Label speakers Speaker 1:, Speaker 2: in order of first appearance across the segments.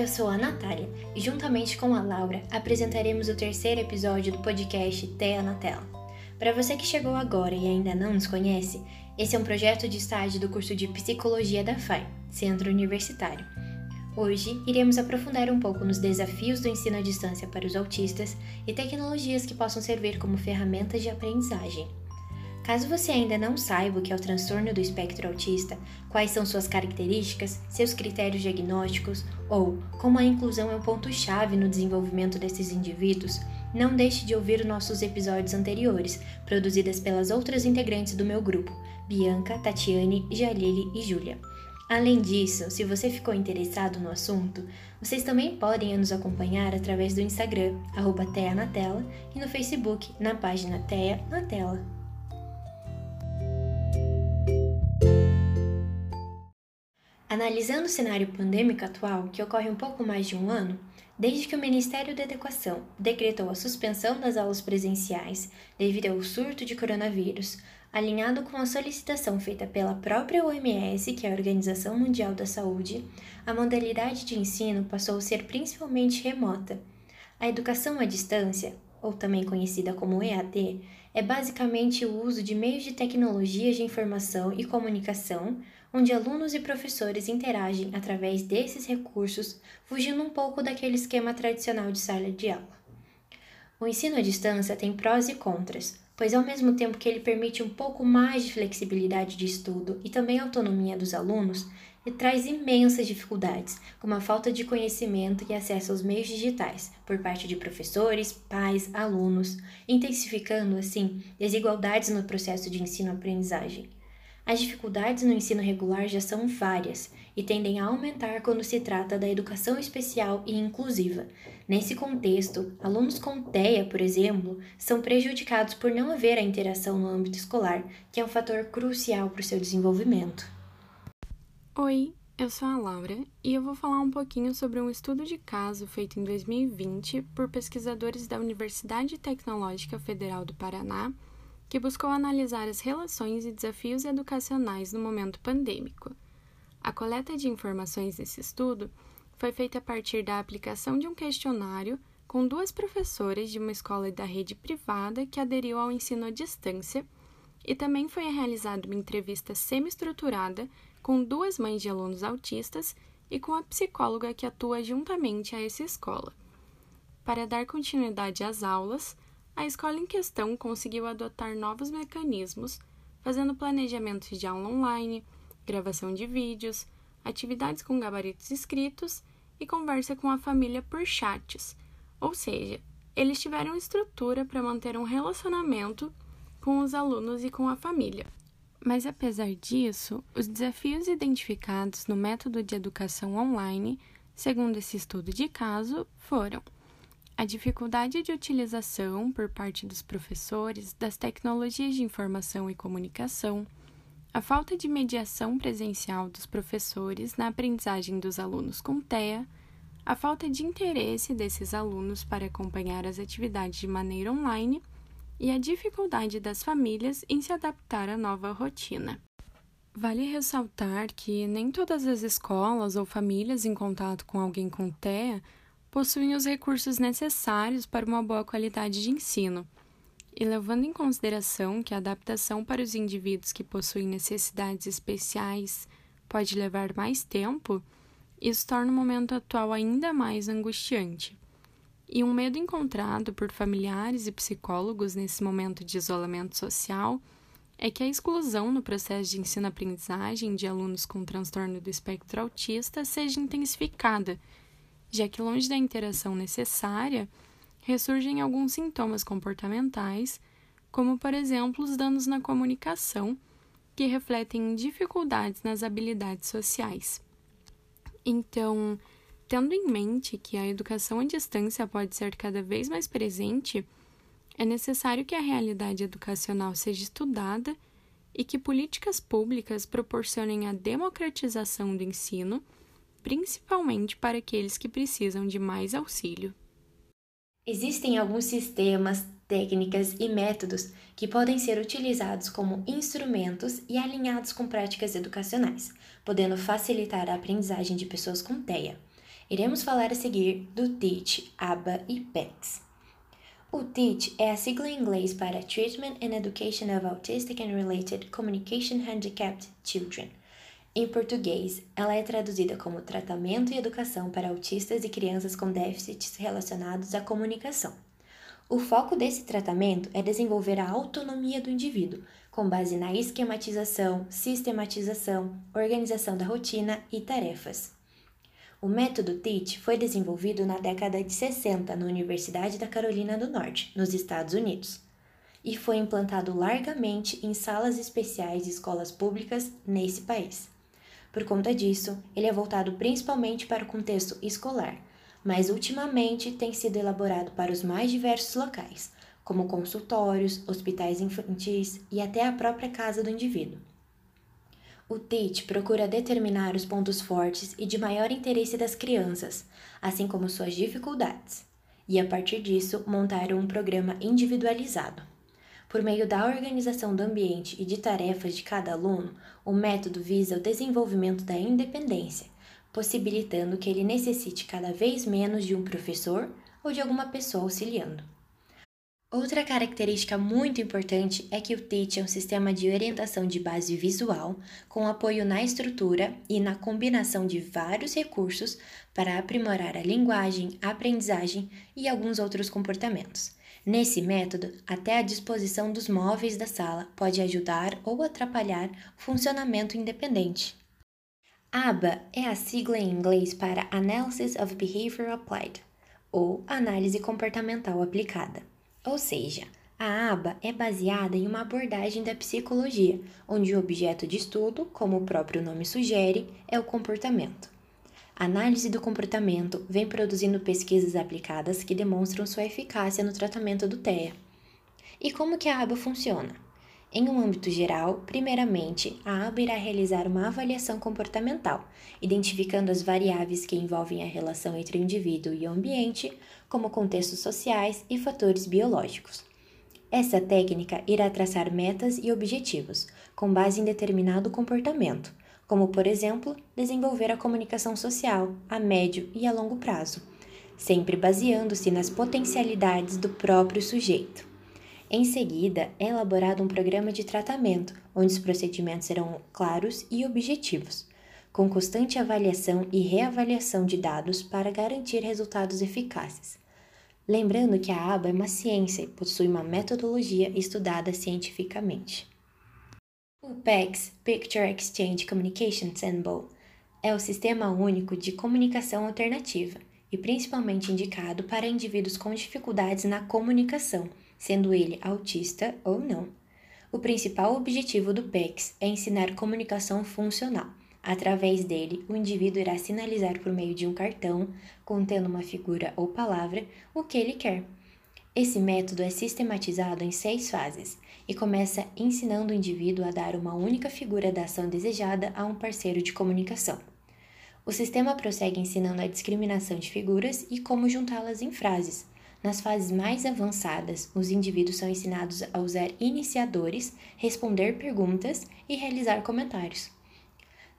Speaker 1: eu sou a Natália e, juntamente com a Laura, apresentaremos o terceiro episódio do podcast TEA na Tela. Para você que chegou agora e ainda não nos conhece, esse é um projeto de estágio do curso de Psicologia da FAI, Centro Universitário. Hoje iremos aprofundar um pouco nos desafios do ensino à distância para os autistas e tecnologias que possam servir como ferramentas de aprendizagem. Caso você ainda não saiba o que é o transtorno do espectro autista, quais são suas características, seus critérios diagnósticos ou como a inclusão é um ponto-chave no desenvolvimento desses indivíduos, não deixe de ouvir nossos episódios anteriores, produzidas pelas outras integrantes do meu grupo, Bianca, Tatiane, Jalili e Júlia. Além disso, se você ficou interessado no assunto, vocês também podem nos acompanhar através do Instagram, arroba Teia na Tela, e no Facebook, na página Teia na Tela. Analisando o cenário pandêmico atual, que ocorre um pouco mais de um ano, desde que o Ministério da Educação decretou a suspensão das aulas presenciais devido ao surto de coronavírus, alinhado com a solicitação feita pela própria OMS, que é a Organização Mundial da Saúde, a modalidade de ensino passou a ser principalmente remota. A educação à distância, ou também conhecida como EAD, é basicamente o uso de meios de tecnologias de informação e comunicação onde alunos e professores interagem através desses recursos, fugindo um pouco daquele esquema tradicional de sala de aula. O ensino à distância tem prós e contras, pois ao mesmo tempo que ele permite um pouco mais de flexibilidade de estudo e também autonomia dos alunos, ele traz imensas dificuldades, como a falta de conhecimento e acesso aos meios digitais por parte de professores, pais, alunos, intensificando assim desigualdades no processo de ensino-aprendizagem. As dificuldades no ensino regular já são várias e tendem a aumentar quando se trata da educação especial e inclusiva. Nesse contexto, alunos com TEA, por exemplo, são prejudicados por não haver a interação no âmbito escolar, que é um fator crucial para o seu desenvolvimento.
Speaker 2: Oi, eu sou a Laura e eu vou falar um pouquinho sobre um estudo de caso feito em 2020 por pesquisadores da Universidade Tecnológica Federal do Paraná que buscou analisar as relações e desafios educacionais no momento pandêmico. A coleta de informações nesse estudo foi feita a partir da aplicação de um questionário com duas professoras de uma escola da rede privada que aderiu ao ensino à distância e também foi realizada uma entrevista semi-estruturada com duas mães de alunos autistas e com a psicóloga que atua juntamente a essa escola. Para dar continuidade às aulas, a escola em questão conseguiu adotar novos mecanismos, fazendo planejamentos de aula online, gravação de vídeos, atividades com gabaritos escritos e conversa com a família por chats, ou seja, eles tiveram estrutura para manter um relacionamento com os alunos e com a família. Mas apesar disso, os desafios identificados no método de educação online, segundo esse estudo de caso, foram a dificuldade de utilização por parte dos professores das tecnologias de informação e comunicação, a falta de mediação presencial dos professores na aprendizagem dos alunos com TEA, a falta de interesse desses alunos para acompanhar as atividades de maneira online e a dificuldade das famílias em se adaptar à nova rotina. Vale ressaltar que nem todas as escolas ou famílias em contato com alguém com TEA possuem os recursos necessários para uma boa qualidade de ensino. E levando em consideração que a adaptação para os indivíduos que possuem necessidades especiais pode levar mais tempo, isso torna o momento atual ainda mais angustiante. E um medo encontrado por familiares e psicólogos nesse momento de isolamento social é que a exclusão no processo de ensino-aprendizagem de alunos com transtorno do espectro autista seja intensificada já que longe da interação necessária, ressurgem alguns sintomas comportamentais, como por exemplo os danos na comunicação, que refletem dificuldades nas habilidades sociais. Então, tendo em mente que a educação à distância pode ser cada vez mais presente, é necessário que a realidade educacional seja estudada e que políticas públicas proporcionem a democratização do ensino principalmente para aqueles que precisam de mais auxílio.
Speaker 1: Existem alguns sistemas, técnicas e métodos que podem ser utilizados como instrumentos e alinhados com práticas educacionais, podendo facilitar a aprendizagem de pessoas com TEA. Iremos falar a seguir do TEACH, ABA e PECS. O TEACH é a sigla em inglês para Treatment and Education of Autistic and Related Communication Handicapped Children. Em português, ela é traduzida como Tratamento e Educação para Autistas e Crianças com Déficits Relacionados à Comunicação. O foco desse tratamento é desenvolver a autonomia do indivíduo, com base na esquematização, sistematização, organização da rotina e tarefas. O método TEACH foi desenvolvido na década de 60 na Universidade da Carolina do Norte, nos Estados Unidos, e foi implantado largamente em salas especiais de escolas públicas nesse país. Por conta disso, ele é voltado principalmente para o contexto escolar, mas ultimamente tem sido elaborado para os mais diversos locais, como consultórios, hospitais infantis e até a própria casa do indivíduo. O TEACH procura determinar os pontos fortes e de maior interesse das crianças, assim como suas dificuldades, e a partir disso montar um programa individualizado. Por meio da organização do ambiente e de tarefas de cada aluno, o método visa o desenvolvimento da independência, possibilitando que ele necessite cada vez menos de um professor ou de alguma pessoa auxiliando. Outra característica muito importante é que o TEACH é um sistema de orientação de base visual, com apoio na estrutura e na combinação de vários recursos para aprimorar a linguagem, a aprendizagem e alguns outros comportamentos. Nesse método, até a disposição dos móveis da sala pode ajudar ou atrapalhar o funcionamento independente. ABA é a sigla em inglês para Analysis of Behavior Applied, ou Análise Comportamental Aplicada. Ou seja, a aba é baseada em uma abordagem da psicologia, onde o objeto de estudo, como o próprio nome sugere, é o comportamento. Análise do comportamento vem produzindo pesquisas aplicadas que demonstram sua eficácia no tratamento do TEA. E como que a aba funciona? Em um âmbito geral, primeiramente, a aba irá realizar uma avaliação comportamental, identificando as variáveis que envolvem a relação entre o indivíduo e o ambiente, como contextos sociais e fatores biológicos. Essa técnica irá traçar metas e objetivos, com base em determinado comportamento, como, por exemplo, desenvolver a comunicação social a médio e a longo prazo, sempre baseando-se nas potencialidades do próprio sujeito. Em seguida, é elaborado um programa de tratamento, onde os procedimentos serão claros e objetivos, com constante avaliação e reavaliação de dados para garantir resultados eficazes. Lembrando que a aba é uma ciência e possui uma metodologia estudada cientificamente. O PECS, Picture Exchange Communication Symbol, é o Sistema Único de Comunicação Alternativa e principalmente indicado para indivíduos com dificuldades na comunicação sendo ele autista ou não. O principal objetivo do PECS é ensinar comunicação funcional. Através dele, o indivíduo irá sinalizar por meio de um cartão, contendo uma figura ou palavra, o que ele quer. Esse método é sistematizado em seis fases e começa ensinando o indivíduo a dar uma única figura da ação desejada a um parceiro de comunicação. O sistema prossegue ensinando a discriminação de figuras e como juntá-las em frases, nas fases mais avançadas, os indivíduos são ensinados a usar iniciadores, responder perguntas e realizar comentários.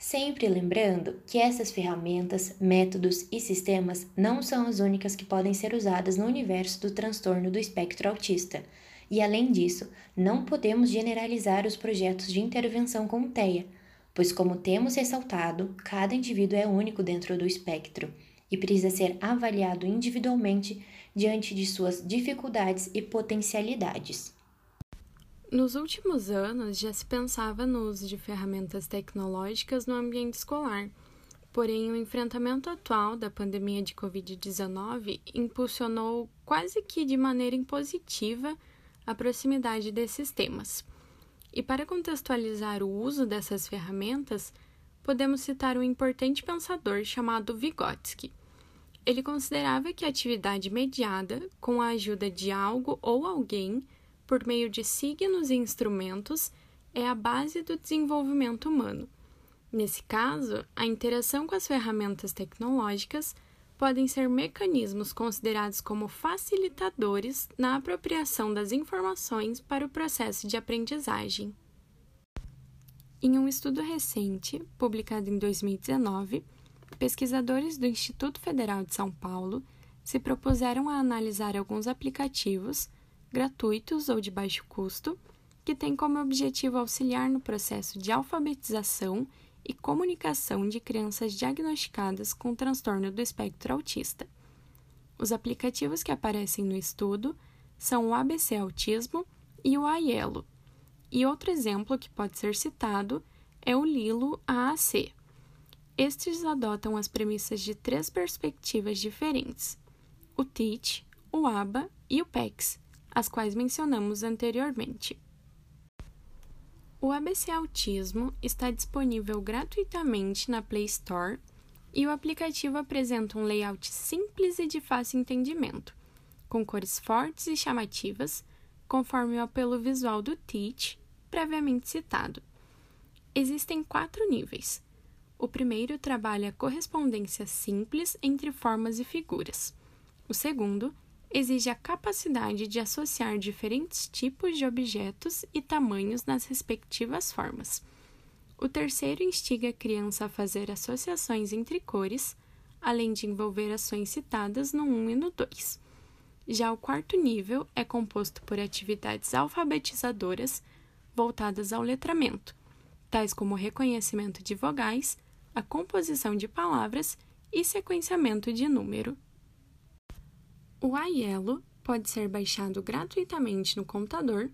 Speaker 1: Sempre lembrando que essas ferramentas, métodos e sistemas não são as únicas que podem ser usadas no universo do transtorno do espectro autista. E além disso, não podemos generalizar os projetos de intervenção com TEA, pois, como temos ressaltado, cada indivíduo é único dentro do espectro e precisa ser avaliado individualmente diante de suas dificuldades e potencialidades.
Speaker 2: Nos últimos anos, já se pensava no uso de ferramentas tecnológicas no ambiente escolar. Porém, o enfrentamento atual da pandemia de Covid-19 impulsionou quase que de maneira impositiva a proximidade desses temas. E para contextualizar o uso dessas ferramentas, podemos citar um importante pensador chamado Vygotsky, ele considerava que a atividade mediada, com a ajuda de algo ou alguém, por meio de signos e instrumentos, é a base do desenvolvimento humano. Nesse caso, a interação com as ferramentas tecnológicas podem ser mecanismos considerados como facilitadores na apropriação das informações para o processo de aprendizagem. Em um estudo recente, publicado em 2019, pesquisadores do Instituto Federal de São Paulo se propuseram a analisar alguns aplicativos, gratuitos ou de baixo custo, que têm como objetivo auxiliar no processo de alfabetização e comunicação de crianças diagnosticadas com transtorno do espectro autista. Os aplicativos que aparecem no estudo são o ABC Autismo e o Aielo. E outro exemplo que pode ser citado é o Lilo AAC. Estes adotam as premissas de três perspectivas diferentes: o TEACH, o ABA e o PEX, as quais mencionamos anteriormente. O ABC Autismo está disponível gratuitamente na Play Store e o aplicativo apresenta um layout simples e de fácil entendimento, com cores fortes e chamativas, conforme o apelo visual do Teach, previamente citado. Existem quatro níveis. O primeiro trabalha correspondência simples entre formas e figuras. O segundo exige a capacidade de associar diferentes tipos de objetos e tamanhos nas respectivas formas. O terceiro instiga a criança a fazer associações entre cores, além de envolver ações citadas no 1 e no 2. Já o quarto nível é composto por atividades alfabetizadoras voltadas ao letramento, tais como reconhecimento de vogais, a composição de palavras e sequenciamento de número. O Aielo pode ser baixado gratuitamente no computador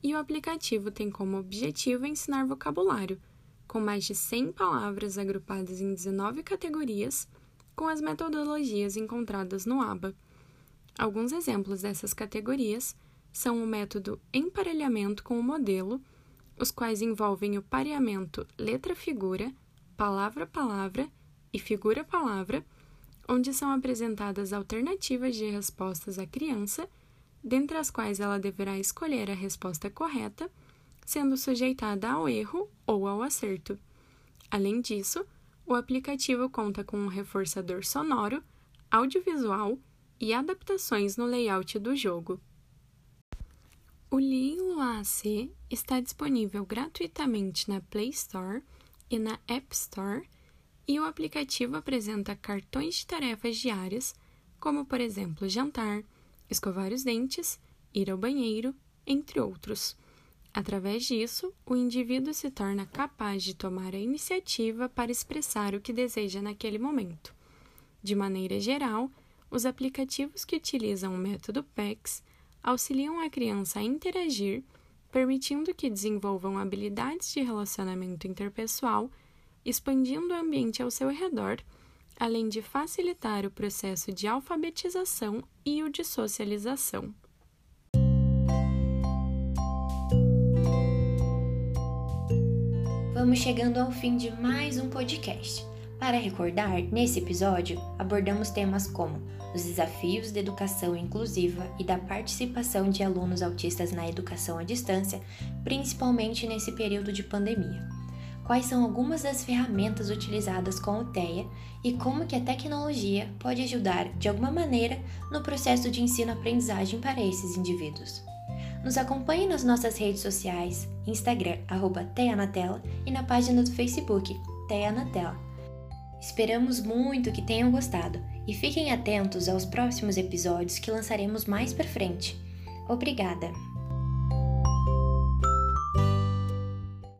Speaker 2: e o aplicativo tem como objetivo ensinar vocabulário, com mais de 100 palavras agrupadas em 19 categorias, com as metodologias encontradas no ABA. Alguns exemplos dessas categorias são o método emparelhamento com o modelo, os quais envolvem o pareamento letra-figura, palavra-palavra e figura-palavra onde são apresentadas alternativas de respostas à criança, dentre as quais ela deverá escolher a resposta correta, sendo sujeitada ao erro ou ao acerto. Além disso, o aplicativo conta com um reforçador sonoro, audiovisual e adaptações no layout do jogo. O Lilo AAC está disponível gratuitamente na Play Store e na App Store e o aplicativo apresenta cartões de tarefas diárias, como, por exemplo, jantar, escovar os dentes, ir ao banheiro, entre outros. Através disso, o indivíduo se torna capaz de tomar a iniciativa para expressar o que deseja naquele momento. De maneira geral, os aplicativos que utilizam o método PEX auxiliam a criança a interagir, permitindo que desenvolvam habilidades de relacionamento interpessoal expandindo o ambiente ao seu redor, além de facilitar o processo de alfabetização e o de socialização.
Speaker 1: Vamos chegando ao fim de mais um podcast. Para recordar, nesse episódio abordamos temas como os desafios da educação inclusiva e da participação de alunos autistas na educação à distância, principalmente nesse período de pandemia quais são algumas das ferramentas utilizadas com o TEA e como que a tecnologia pode ajudar de alguma maneira no processo de ensino-aprendizagem para esses indivíduos. Nos acompanhe nas nossas redes sociais, Instagram, arroba TEA na Tela, e na página do Facebook, TEA na Tela. Esperamos muito que tenham gostado e fiquem atentos aos próximos episódios que lançaremos mais para frente. Obrigada!